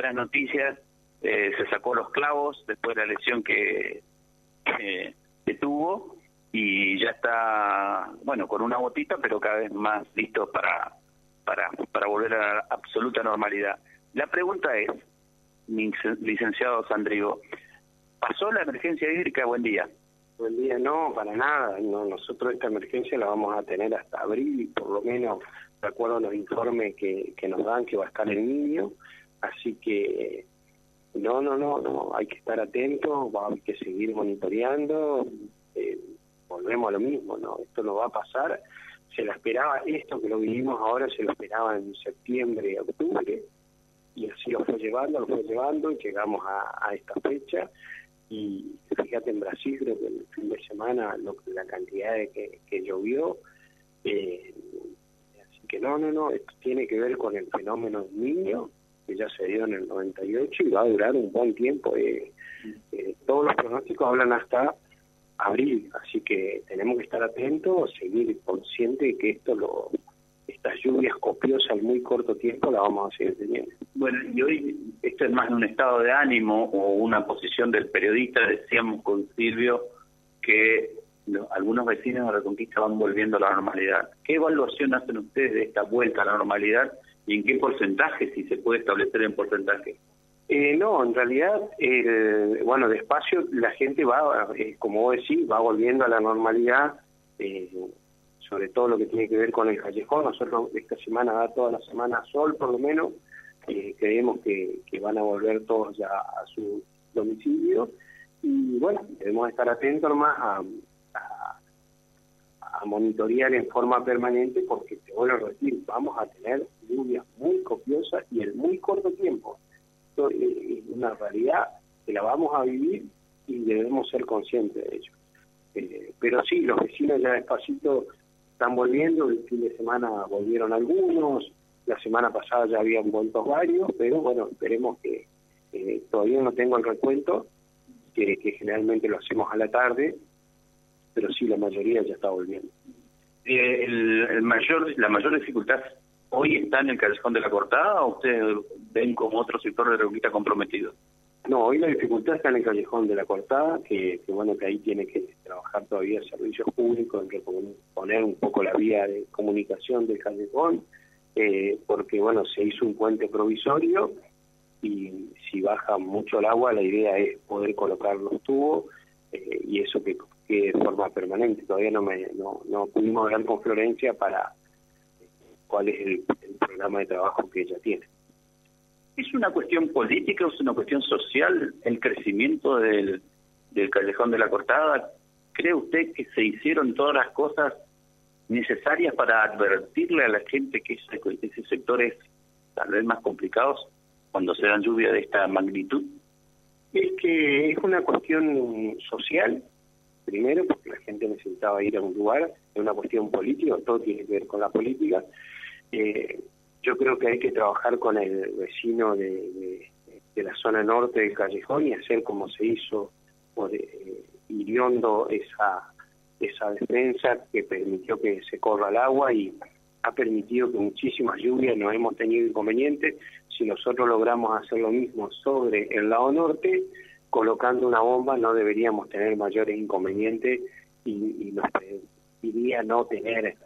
buenas noticias, eh, se sacó los clavos después de la lesión que, que, tuvo y ya está, bueno, con una botita, pero cada vez más listo para, para, para volver a la absoluta normalidad. La pregunta es, licenciado Sandrigo, ¿pasó la emergencia hídrica? Buen día. Buen día, no, para nada. No, nosotros esta emergencia la vamos a tener hasta abril, por lo menos, de acuerdo a los informes que, que nos dan, que va a estar el niño. Así que no, no, no, no, hay que estar atentos, hay que seguir monitoreando, eh, volvemos a lo mismo, ¿no? Esto no va a pasar, se lo esperaba, esto que lo vivimos ahora se lo esperaba en septiembre, octubre, y así lo fue llevando, lo fue llevando, y llegamos a, esta fecha, y fíjate en Brasil, creo que el fin de semana lo, la cantidad de que, que llovió, eh, así que no, no, no, esto tiene que ver con el fenómeno del niño, que ya se dio en el 98 y va a durar un buen tiempo. Eh, eh, todos los pronósticos hablan hasta abril, así que tenemos que estar atentos, seguir conscientes de que esto lo estas lluvias copiosas en muy corto tiempo la vamos a seguir teniendo. Bueno, y hoy esto es más un estado de ánimo o una posición del periodista, decíamos con Silvio que algunos vecinos de Reconquista van volviendo a la normalidad. ¿Qué evaluación hacen ustedes de esta vuelta a la normalidad y en qué porcentaje, si se puede establecer en porcentaje? Eh, no, en realidad, bueno, despacio la gente va, eh, como vos decís, va volviendo a la normalidad, eh, sobre todo lo que tiene que ver con el callejón. Nosotros esta semana da toda la semana sol, por lo menos. creemos que, van a volver todos ya a su domicilio. Y bueno, debemos estar atentos más a, a monitorear en forma permanente porque, te vuelvo a decir, vamos a tener lluvias muy copiosas y en muy corto tiempo. Esto es una realidad que la vamos a vivir y debemos ser conscientes de ello. Eh, pero sí, los vecinos ya despacito están volviendo, el fin de semana volvieron algunos, la semana pasada ya habían vuelto varios, pero bueno, esperemos que eh, todavía no tengo el recuento, que generalmente lo hacemos a la tarde, pero sí la mayoría ya está volviendo. Eh, el, mayor, ¿La mayor dificultad hoy está en el callejón de la cortada o ustedes ven como otro sector de Reconquista comprometido? No, hoy la dificultad está en el callejón de la cortada, que, bueno, que ahí tiene que trabajar todavía servicios públicos, en que poner un poco la vía de comunicación del callejón, eh, porque bueno, se hizo un puente provisorio y si baja mucho el agua, la idea es poder colocar los tubos eh, y eso que de forma permanente. Todavía no, me, no, no pudimos hablar con Florencia para cuál es el, programa de trabajo que ella tiene. ¿Es una cuestión política o es una cuestión social el crecimiento del, del Callejón de la Cortada? ¿Cree usted que se hicieron todas las cosas necesarias para advertirle a la gente que ese, ese sector es tal vez más complicados cuando se dan lluvia de esta magnitud? Es que es una cuestión social primero porque la gente necesitaba ir a un lugar, es una cuestión política, todo tiene que ver con la política. Eh, yo creo que hay que trabajar con el vecino de, la zona norte del callejón y hacer como se hizo por eh, hiriondo esa, esa defensa que permitió que se corra el agua y ha permitido que muchísimas lluvias no hemos tenido inconvenientes. Si nosotros logramos hacer lo mismo sobre el lado norte, colocando una bomba no deberíamos tener mayores inconvenientes y, nos pediría no tener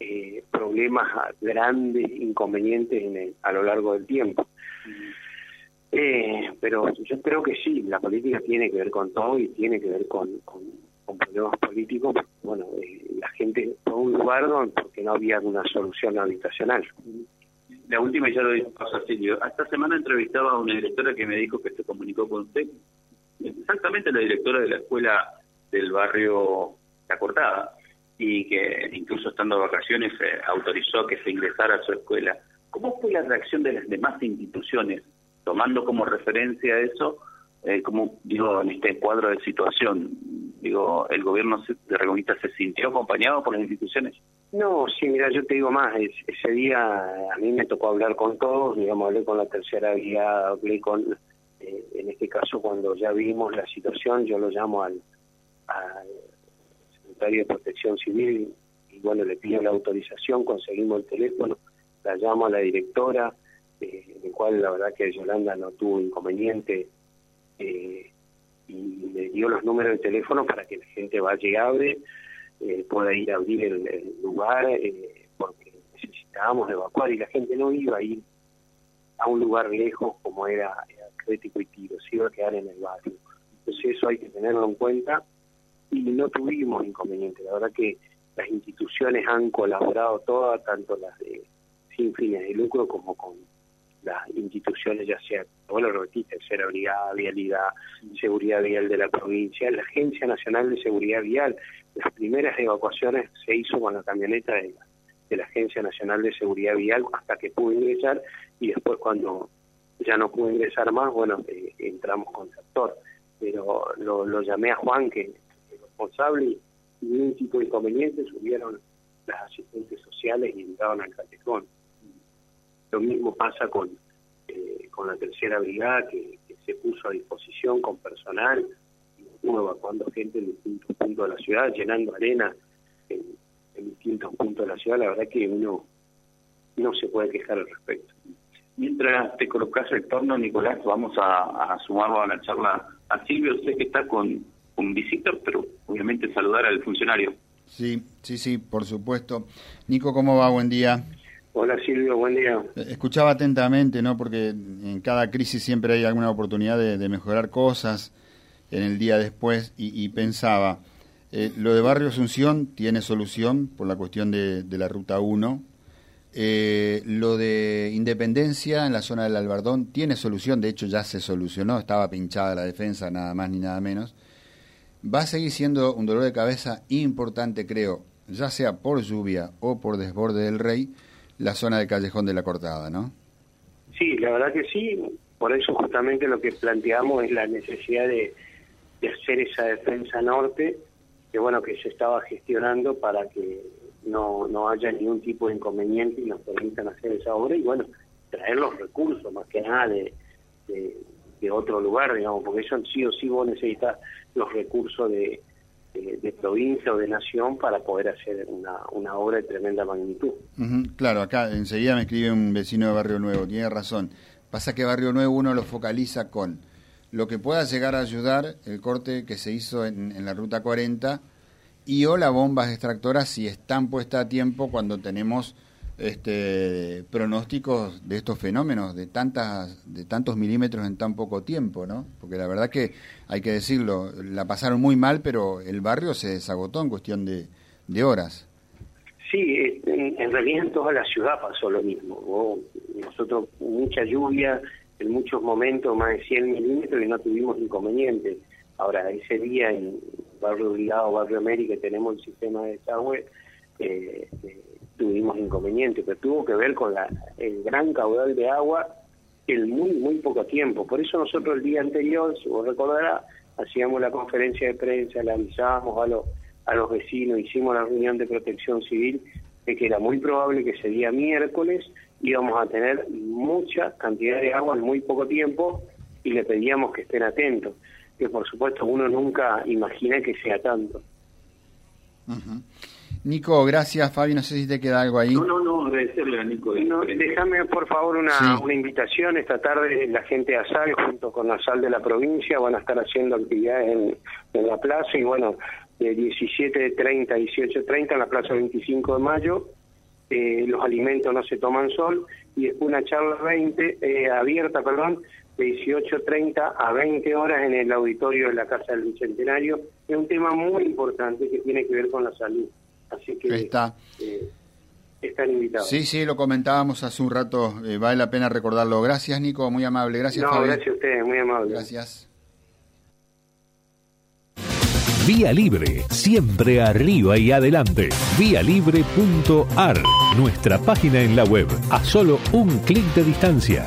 eh, problemas grandes, inconvenientes en a lo largo del tiempo. Eh, pero yo creo que sí, la política tiene que ver con todo y tiene que ver con, con, problemas políticos. Bueno, eh, la gente fue un lugar donde porque no había una solución habitacional. La última ya lo dijo Silvio. Esta semana entrevistaba a una directora que me dijo que se comunicó con usted exactamente la directora de la escuela del barrio La Cortada y que incluso estando de vacaciones eh, autorizó que se ingresara a su escuela. ¿Cómo fue la reacción de las demás instituciones, tomando como referencia eso, eh, como digo, en este cuadro de situación? Digo, ¿el gobierno de Reconquista se sintió acompañado por las instituciones? No, sí, mira, yo te digo más, ese día a mí me tocó hablar con todos, digamos, hablé con la tercera guía, hablé con eh, en este caso cuando ya vimos la situación, yo lo llamo al, secretario de Protección Civil y bueno, le pido la autorización, conseguimos el teléfono, la llamo a la directora, eh, en el cual la verdad que Yolanda no tuvo inconveniente eh, y le dio los números de teléfono para que la gente vaya y abre, eh, pueda ir a abrir el, lugar, eh, porque necesitábamos evacuar y la gente no iba a ir a un lugar lejos como era, Y Tiro, se iba a quedar en el barrio. Entonces eso hay que tenerlo en cuenta y no tuvimos inconveniente. La verdad que las instituciones han colaborado todas, tanto las de sin fines de lucro como con las instituciones, ya sea, bueno, lo repetiste, Tercera Brigada, Vialidad, Seguridad Vial de la provincia, la Agencia Nacional de Seguridad Vial. Las primeras evacuaciones se hizo con la camioneta de la, Agencia Nacional de Seguridad Vial hasta que pudo ingresar y después cuando ya no pudo ingresar más, bueno, eh, entramos con tractor. Pero lo, llamé a Juan, que es responsable, y ningún tipo de inconveniente, subieron las asistentes sociales y entraron al catecón. Lo mismo pasa con, eh, con la tercera brigada que, se puso a disposición con personal, uno evacuando gente en distintos puntos de la ciudad, llenando arena en, distintos puntos de la ciudad. La verdad que uno no se puede quejar al respecto. Mientras te colocas el torno, Nicolás, vamos a, sumarlo a la charla a Silvio. Sé que está con, con visita, pero obviamente saludar al funcionario. Sí, sí, sí, por supuesto. Nico, ¿cómo va? Buen día. Hola Silvio, buen día. Escuchaba atentamente, ¿no? Porque en cada crisis siempre hay alguna oportunidad de, mejorar cosas en el día después y, pensaba, eh, lo de Barrio Asunción tiene solución por la cuestión de, la Ruta 1. Eh, lo de Independencia en la zona del Albardón tiene solución, de hecho ya se solucionó, estaba pinchada la defensa, nada más ni nada menos. Va a seguir siendo un dolor de cabeza importante, creo, ya sea por lluvia o por desborde del Rey, la zona de Callejón de la Cortada, ¿no? Sí, la verdad que sí. Por eso justamente lo que planteamos es la necesidad de, hacer esa defensa norte, que bueno, que se estaba gestionando para que no, no haya ningún tipo de inconveniente y nos permitan hacer esa obra y bueno, traer los recursos más que nada de, de otro lugar, digamos, porque eso sí o sí vos necesitas los recursos de, de, provincia o de nación para poder hacer una, una obra de tremenda magnitud. Claro, acá enseguida me escribe un vecino de Barrio Nuevo, tiene razón. Pasa que Barrio Nuevo uno lo focaliza con lo que pueda llegar a ayudar el corte que se hizo en, en la Ruta 40 y o las bombas extractoras si están puestas a tiempo cuando tenemos este, pronósticos de estos fenómenos de tantas de tantos milímetros en tan poco tiempo, ¿no? Porque la verdad que hay que decirlo, la pasaron muy mal, pero el barrio se desagotó en cuestión de, de horas. Sí, en, realidad en toda la ciudad pasó lo mismo. Nosotros mucha lluvia, en muchos momentos más de 100 milímetros y no tuvimos inconveniente. Ahora, ese día en Barrio Obligado, Barrio América, tenemos el sistema de desagüe, eh, eh tuvimos inconveniente, pero tuvo que ver con la, el gran caudal de agua en muy, muy poco tiempo. Por eso nosotros el día anterior, si vos recordarás, hacíamos la conferencia de prensa, le avisábamos a los, a los vecinos, hicimos la reunión de protección civil, de que era muy probable que ese día miércoles íbamos a tener mucha cantidad de agua en muy poco tiempo y le pedíamos que estén atentos, que por supuesto uno nunca imagina que sea tanto. Nico, gracias. Fabi, no sé si te queda algo ahí. No, no, no, agradecerle a Nico. déjame, por favor, una, una invitación. Esta tarde la gente de ASAL, junto con la SAL de la provincia, van a estar haciendo actividades en, en la plaza. Y bueno, de 17.30 a 18.30 en la plaza 25 de mayo. Eh, los alimentos no se toman sol. Y es una charla 20, eh, abierta, perdón, de 18.30 a 20 horas en el auditorio de la Casa del Bicentenario. Es un tema muy importante que tiene que ver con la salud. Así que está. Eh, están invitados. Sí, sí, lo comentábamos hace un rato, eh, vale la pena recordarlo. Gracias, Nico, muy amable. Gracias, no, gracias a ustedes, muy amable. Gracias. Vía Libre, siempre arriba y adelante. Vialibre.ar, nuestra página en la web, a solo un clic de distancia